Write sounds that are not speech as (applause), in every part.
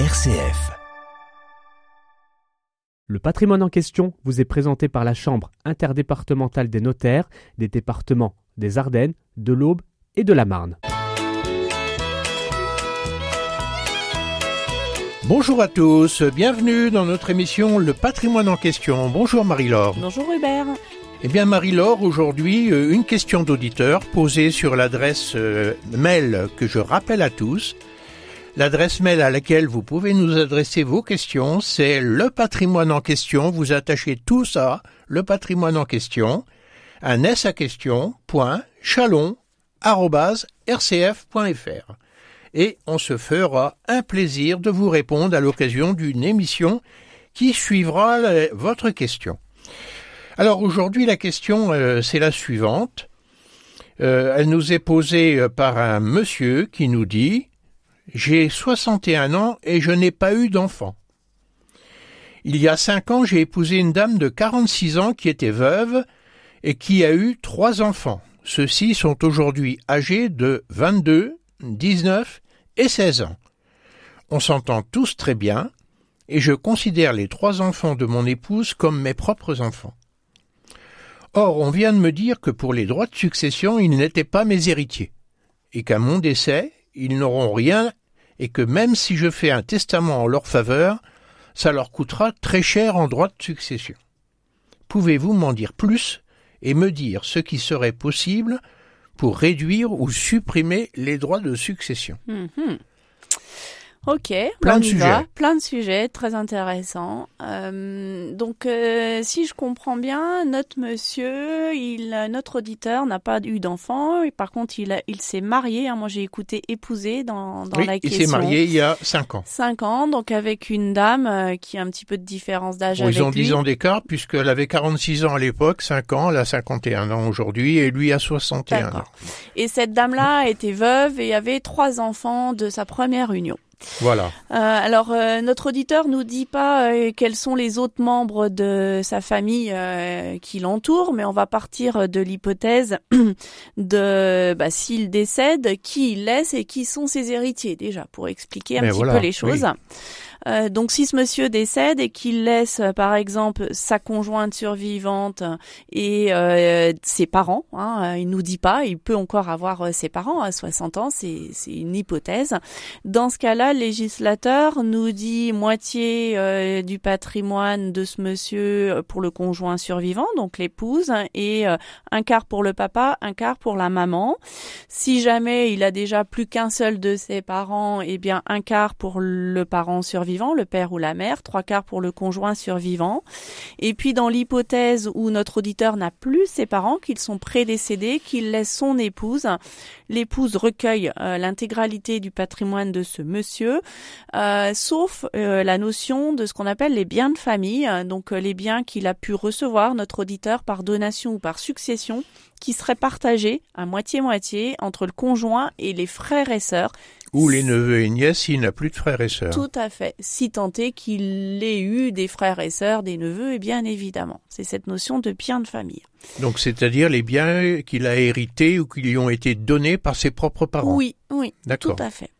RCF. Le patrimoine en question vous est présenté par la Chambre interdépartementale des notaires des départements des Ardennes, de l'Aube et de la Marne. Bonjour à tous, bienvenue dans notre émission Le patrimoine en question. Bonjour Marie-Laure. Bonjour Hubert. Eh bien Marie-Laure, aujourd'hui euh, une question d'auditeur posée sur l'adresse euh, mail que je rappelle à tous. L'adresse mail à laquelle vous pouvez nous adresser vos questions, c'est le patrimoine en question. Vous attachez tout ça, le patrimoine en question, à s à question, point, chalon, rcf.fr. Et on se fera un plaisir de vous répondre à l'occasion d'une émission qui suivra votre question. Alors aujourd'hui, la question, euh, c'est la suivante. Euh, elle nous est posée euh, par un monsieur qui nous dit J'ai 61 ans et je n'ai pas eu d'enfant. Il y a cinq ans, j'ai épousé une dame de 46 ans qui était veuve et qui a eu trois enfants. Ceux-ci sont aujourd'hui âgés de 22, 19 et 16 ans. On s'entend tous très bien et je considère les trois enfants de mon épouse comme mes propres enfants. Or, on vient de me dire que pour les droits de succession, ils n'étaient pas mes héritiers, et qu'à mon décès, ils n'auront rien, et que même si je fais un testament en leur faveur, ça leur coûtera très cher en droits de succession. Pouvez-vous m'en dire plus et me dire ce qui serait possible pour réduire ou supprimer les droits de succession? Mhm. Ok, Plein de sujets. va. plein de sujets, très intéressants. Euh, donc, euh, si je comprends bien, notre monsieur, il, notre auditeur n'a pas eu d'enfant. et Par contre, il, a- il s'est marié. hein. moi, j'ai écouté épouser dans, dans Oui, la il question. s'est marié il y a cinq ans. Cinq ans, donc avec une dame euh, qui a un petit peu de différence d'âge Bon, avec ils ont lui. 10 ans d'écart puisqu'elle avait 46 ans à l'époque, 5 ans, elle a 51 ans aujourd'hui et lui a 61 ans. Et cette dame-là était veuve et avait trois enfants de sa première union. Voilà. Euh, alors, euh, notre auditeur nous dit pas euh, quels sont les autres membres de sa famille euh, qui l'entourent, mais on va partir de l'hypothèse (clears throat) de bah, s'il décède, qui il laisse et qui sont ses héritiers déjà pour expliquer un Mais petit voilà, peu les choses. oui. Euh, donc, si ce monsieur décède et qu'il laisse, euh, par exemple, sa conjointe survivante et euh, ses parents, hein, euh, il nous dit pas, il peut encore avoir ses parents à 60 ans, c'est une hypothèse. Dans ce cas-là, le législateur nous dit moitié du patrimoine de ce monsieur pour le conjoint survivant, donc l'épouse, et un quart pour le papa, un quart pour la maman. Si jamais il a déjà plus qu'un seul de ses parents, eh bien un quart pour le parent survivant, le père ou la mère, trois quarts pour le conjoint survivant. Et puis dans l'hypothèse où notre auditeur n'a plus ses parents, qu'ils sont prédécédés, qu'il laisse son épouse, l'épouse recueille euh, l'intégralité du patrimoine de ce monsieur, euh, sauf euh, la notion de ce qu'on appelle les biens de famille, donc les biens qu'il a pu recevoir, notre auditeur, par donation ou par succession, qui seraient partagés à moitié-moitié entre le conjoint et les frères et sœurs. Ou les neveux et nièces s'il n'a plus de frères et sœurs. Tout à fait. Si tant est qu'il ait eu des frères et sœurs, des neveux, et bien évidemment. C'est cette notion de bien de famille. Donc c'est-à-dire les biens qu'il a hérités ou qui lui ont été donnés par ses propres parents. Oui, oui, tout D'accord. à fait.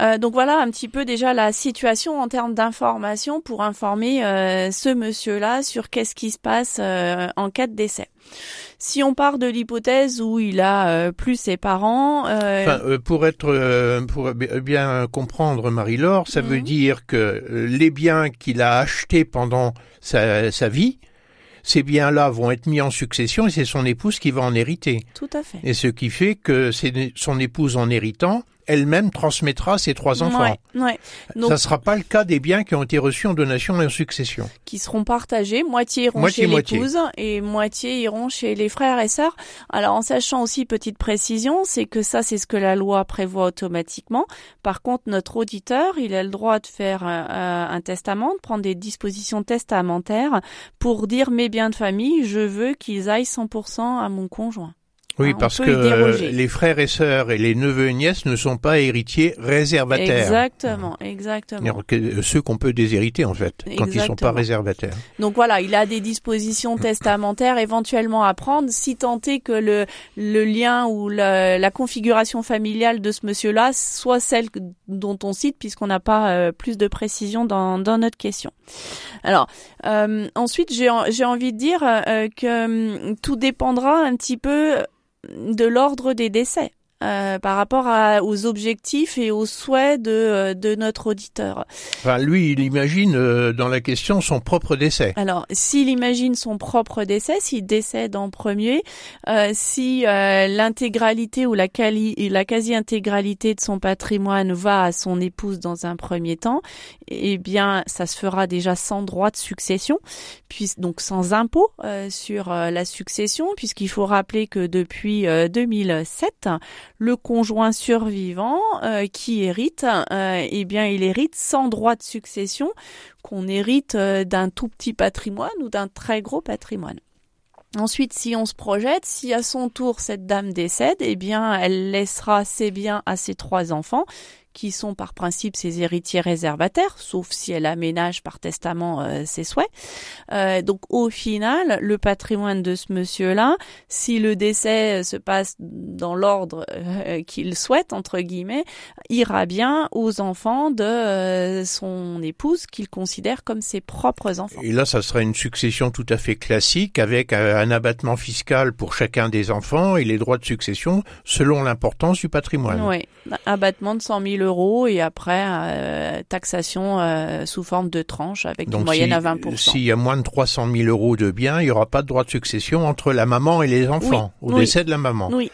Euh, donc voilà un petit peu déjà la situation en termes d'information pour informer euh, ce monsieur-là sur qu'est-ce qui se passe euh, en cas de décès. Si on part de l'hypothèse où il a euh, plus ses parents, euh, Enfin, euh, pour être pour bi- bien comprendre Marie-Laure, ça veut Mhm. dire que les biens qu'il a achetés pendant sa, sa vie, ces biens-là vont être mis en succession et c'est son épouse qui va en hériter. tout à fait. Et ce qui fait que c'est son épouse en héritant, elle-même transmettra ses trois enfants. Ouais, ouais. Donc, Ça sera pas le cas des biens qui ont été reçus en donation et en succession. qui seront partagés, moitié iront Moitié, chez l'épouse et moitié iront chez les frères et sœurs. Alors en sachant aussi petite précision, c'est que ça c'est ce que la loi prévoit automatiquement. Par contre, notre auditeur, il a le droit de faire euh, euh, un testament, de prendre des dispositions testamentaires pour dire mes biens de famille, je veux qu'ils aillent 100% à mon conjoint. Oui, Hein, on parce que les frères et sœurs et les neveux et nièces ne sont pas héritiers réservataires. Exactement, exactement. Que, euh, Ceux qu'on peut déshériter, en fait, quand ils sont pas réservataires. Donc voilà, il a des dispositions testamentaires éventuellement à prendre si tant est que le, le lien ou la, la configuration familiale de ce monsieur-là soit celle dont on cite puisqu'on n'a pas euh, plus de précision dans, dans notre question. Alors euh, ensuite, j'ai en- j'ai envie de dire euh, que hum, tout dépendra un petit peu de l'ordre des décès. Euh, par rapport à, aux objectifs et aux souhaits de, euh, de notre auditeur. Enfin, lui, il imagine euh, dans la question son propre décès. Alors, s'il imagine son propre décès, s'il décède en premier, euh, si euh, l'intégralité ou la, quali- la quasi-intégralité de son patrimoine va à son épouse dans un premier temps, eh bien, ça se fera déjà sans droit de succession, puis donc sans impôt euh, sur la succession, puisqu'il faut rappeler que depuis euh, 2007, le conjoint survivant euh, qui hérite, euh, eh bien, il hérite sans droit de succession qu'on hérite euh, d'un tout petit patrimoine ou d'un très gros patrimoine. Ensuite, si on se projette, si à son tour cette dame décède, eh bien, elle laissera ses biens à ses trois enfants, qui sont par principe ses héritiers réservataires, sauf si elle aménage par testament euh, ses souhaits. Euh, donc, au final, le patrimoine de ce monsieur-là, si le décès se passe dans l'ordre euh, (laughs) qu'il souhaite entre guillemets, ira bien aux enfants de euh, son épouse qu'il considère comme ses propres enfants. Et là, ça serait une succession tout à fait classique avec euh, un abattement fiscal pour chacun des enfants et les droits de succession selon l'importance du patrimoine. Oui, abattement de 100 000 euros et après euh, taxation euh, sous forme de tranche avec une moyenne si- à 20 s'il y a moins de 300 000 euros de biens, il n'y aura pas de droit de succession entre la maman et les enfants, au oui. décès de la maman. Oui,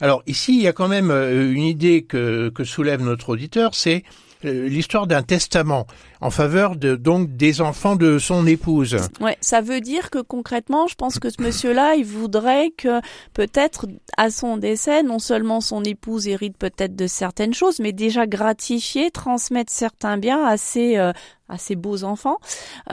Alors ici, il y a quand même euh, une idée que, que soulève notre auditeur, c'est euh, l'histoire d'un testament en faveur de donc des enfants de son épouse. ouais, ça veut dire que concrètement, je pense que ce monsieur-là, il voudrait que peut-être à son décès, non seulement son épouse hérite peut-être de certaines choses, mais déjà gratifier, transmettre certains biens à ses euh, à ses beaux enfants.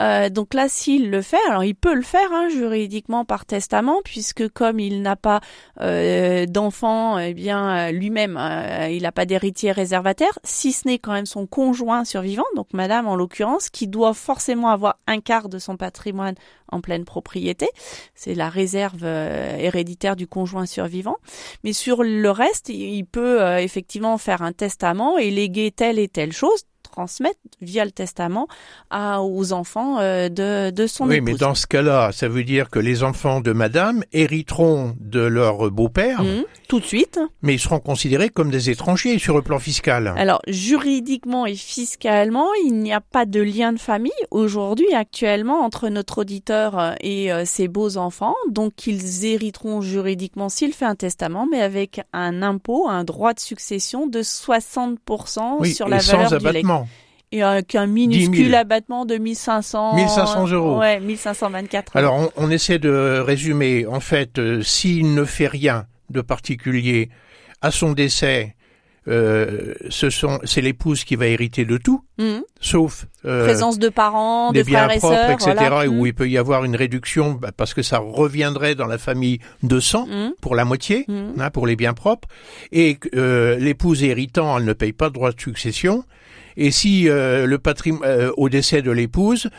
Euh, donc là, s'il le fait, alors il peut le faire hein, juridiquement par testament, puisque comme il n'a pas euh, d'enfant, eh bien euh, lui-même, euh, il n'a pas d'héritier réservataire, si ce n'est quand même son conjoint survivant, donc Madame en l'occurrence, qui doit forcément avoir un quart de son patrimoine en pleine propriété. C'est la réserve euh, héréditaire du conjoint survivant. Mais sur le reste, il peut effectivement faire un testament et léguer telle et telle chose transmettre via le testament à, aux enfants euh, de, de son oui, épouse. mais dans ce cas-là, ça veut dire que les enfants de madame hériteront de leur beau-père, Mhm, tout de suite. mais ils seront considérés comme des étrangers sur le plan fiscal. Alors, juridiquement et fiscalement, il n'y a pas de lien de famille aujourd'hui, actuellement, entre notre auditeur euh, et euh, ses beaux-enfants. Donc, ils hériteront juridiquement s'il fait un testament, mais avec un impôt, un droit de succession de 60% oui, sur la valeur sans du abattement. Et avec un 10 minuscule 000. abattement de 1500... 1500 euros. Ouais, 1524 euros. Alors, on, on essaie de résumer. En fait, euh, s'il ne fait rien de particulier à son décès, euh, ce sont c'est l'épouse qui va hériter de tout, Mhm. sauf euh, Présence de parents, des de biens frères et propres, sœurs, etc., voilà. où Mhm. il peut y avoir une réduction bah, parce que ça reviendrait dans la famille de sang Mhm. pour la moitié, Mhm. hein, pour les biens propres, et euh, l'épouse héritant, elle ne paye pas de droit de succession. Et si euh, le patrimoine euh, au décès de l'épouse,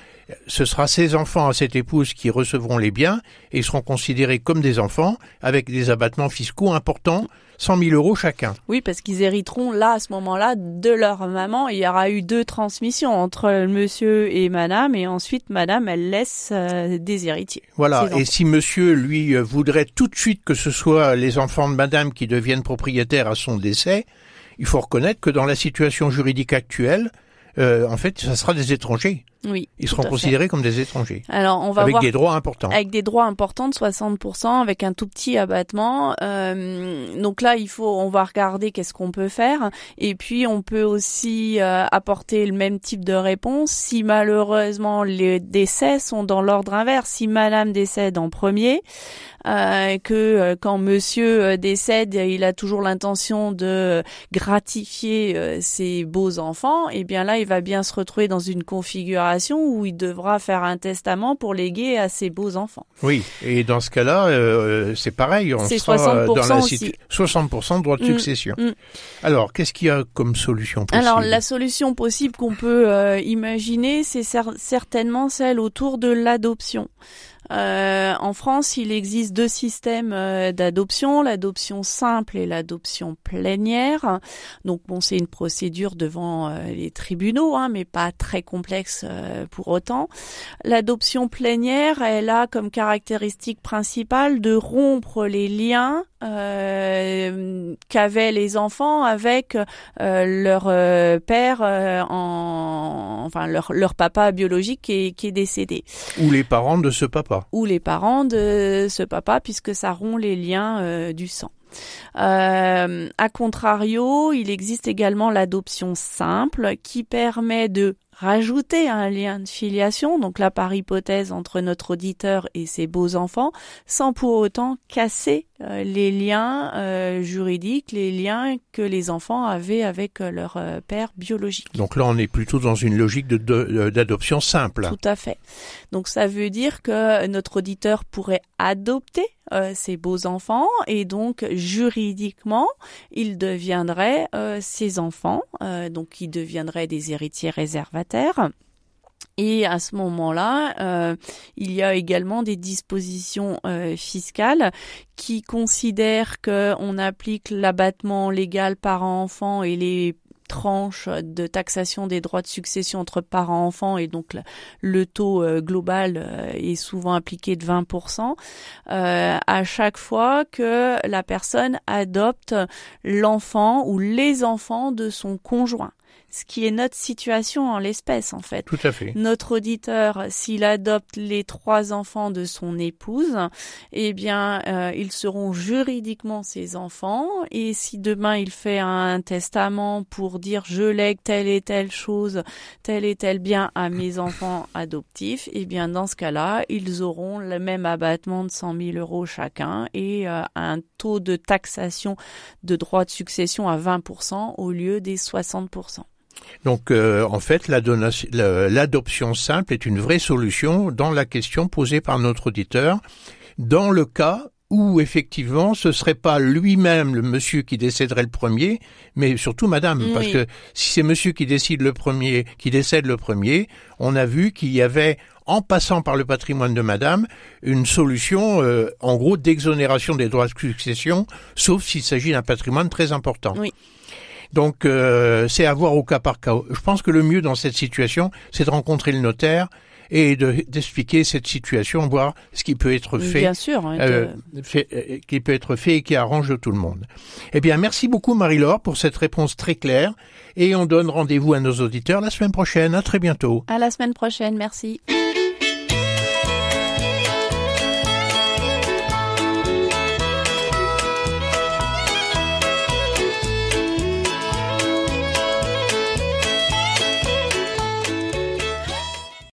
ce sera ses enfants à cette épouse qui recevront les biens et seront considérés comme des enfants avec des abattements fiscaux importants, 100 000 euros chacun. Oui, parce qu'ils hériteront là, à ce moment-là, de leur maman. Il y aura eu deux transmissions entre monsieur et madame, et ensuite madame, elle laisse euh, des héritiers. Voilà. Et si monsieur, lui, euh, voudrait tout de suite que ce soit les enfants de madame qui deviennent propriétaires à son décès, il faut reconnaître que dans la situation juridique actuelle, euh, en fait, ça sera des étrangers. Oui. Ils seront fait. considérés comme des étrangers. Alors, on va Avec voir des droits importants. avec des droits importants de 60%, avec un tout petit abattement. Euh, donc là, il faut, on va regarder qu'est-ce qu'on peut faire, et puis on peut aussi euh, apporter le même type de réponse si malheureusement les décès sont dans l'ordre inverse. Si Madame décède en premier, que euh, quand monsieur euh, décède, il a toujours l'intention de gratifier ses beaux enfants, et eh bien là, il va bien se retrouver dans une configuration où il devra faire un testament pour léguer à ses beaux enfants. Oui, et dans ce cas-là, c'est pareil, on sera 60% dans la aussi. 60% de droit de mm, succession. Mm. Alors, qu'est-ce qu'il y a comme solution possible? Alors, la solution possible qu'on peut imaginer, c'est certainement celle autour de l'adoption. Euh, en France, il existe deux systèmes euh, d'adoption, l'adoption simple et l'adoption plénière. Donc bon, c'est une procédure devant euh, les tribunaux, hein, mais pas très complexe pour autant. L'adoption plénière, elle a comme caractéristique principale de rompre les liens qu'avaient les enfants avec leur père, en, enfin leur, leur papa biologique qui est, qui est décédé. Ou les parents de ce papa ou les parents de ce papa puisque ça rompt les liens euh, du sang. Euh, a contrario, il existe également l'adoption simple qui permet de rajouter un lien de filiation, donc là par hypothèse entre notre auditeur et ses beaux enfants, sans pour autant casser euh, les liens euh, juridiques, les liens que les enfants avaient avec euh, leur père biologique. Donc là, on est plutôt dans une logique d'adoption simple. Tout à fait. Donc ça veut dire que notre auditeur pourrait adopter ses beaux enfants et donc juridiquement, il deviendrait ses enfants, donc ils deviendraient des héritiers réservataires et à ce moment-là, euh, il y a également des dispositions euh, fiscales qui considèrent qu'on applique l'abattement légal parent-enfant et les tranches de taxation des droits de succession entre parents-enfants et donc le taux euh, global est souvent appliqué de 20% à chaque fois que la personne adopte l'enfant ou les enfants de son conjoint ce qui est notre situation en l'espèce en fait. Tout à fait. Notre auditeur, s'il adopte les trois enfants de son épouse, eh bien, euh, ils seront juridiquement ses enfants. Et si demain il fait un testament pour dire je lègue telle et telle chose, tel et tel bien à mes enfants adoptifs, eh bien, dans ce cas-là, ils auront le même abattement de 100 000 euros chacun et euh, un taux de taxation de droit de succession à 20% au lieu des 60%. Donc, euh, en fait, l'adoption simple est une vraie solution dans la question posée par notre auditeur, dans le cas où effectivement ce serait pas lui-même le monsieur qui décéderait le premier, mais surtout madame, parce que si c'est monsieur qui décide le premier, qui décède le premier, on a vu qu'il y avait en passant par le patrimoine de madame, une solution, euh, en gros, d'exonération des droits de succession, sauf s'il s'agit d'un patrimoine très important. Oui. Donc euh, c'est à voir au cas par cas. Je pense que le mieux dans cette situation, c'est de rencontrer le notaire et d'expliquer cette situation, voir ce qui peut être fait, Bien sûr, hein, euh, euh, qui peut être fait et qui arrange tout le monde. Eh bien, merci beaucoup Marie-Laure pour cette réponse très claire et on donne rendez-vous à nos auditeurs la semaine prochaine. À très bientôt. À la semaine prochaine, merci.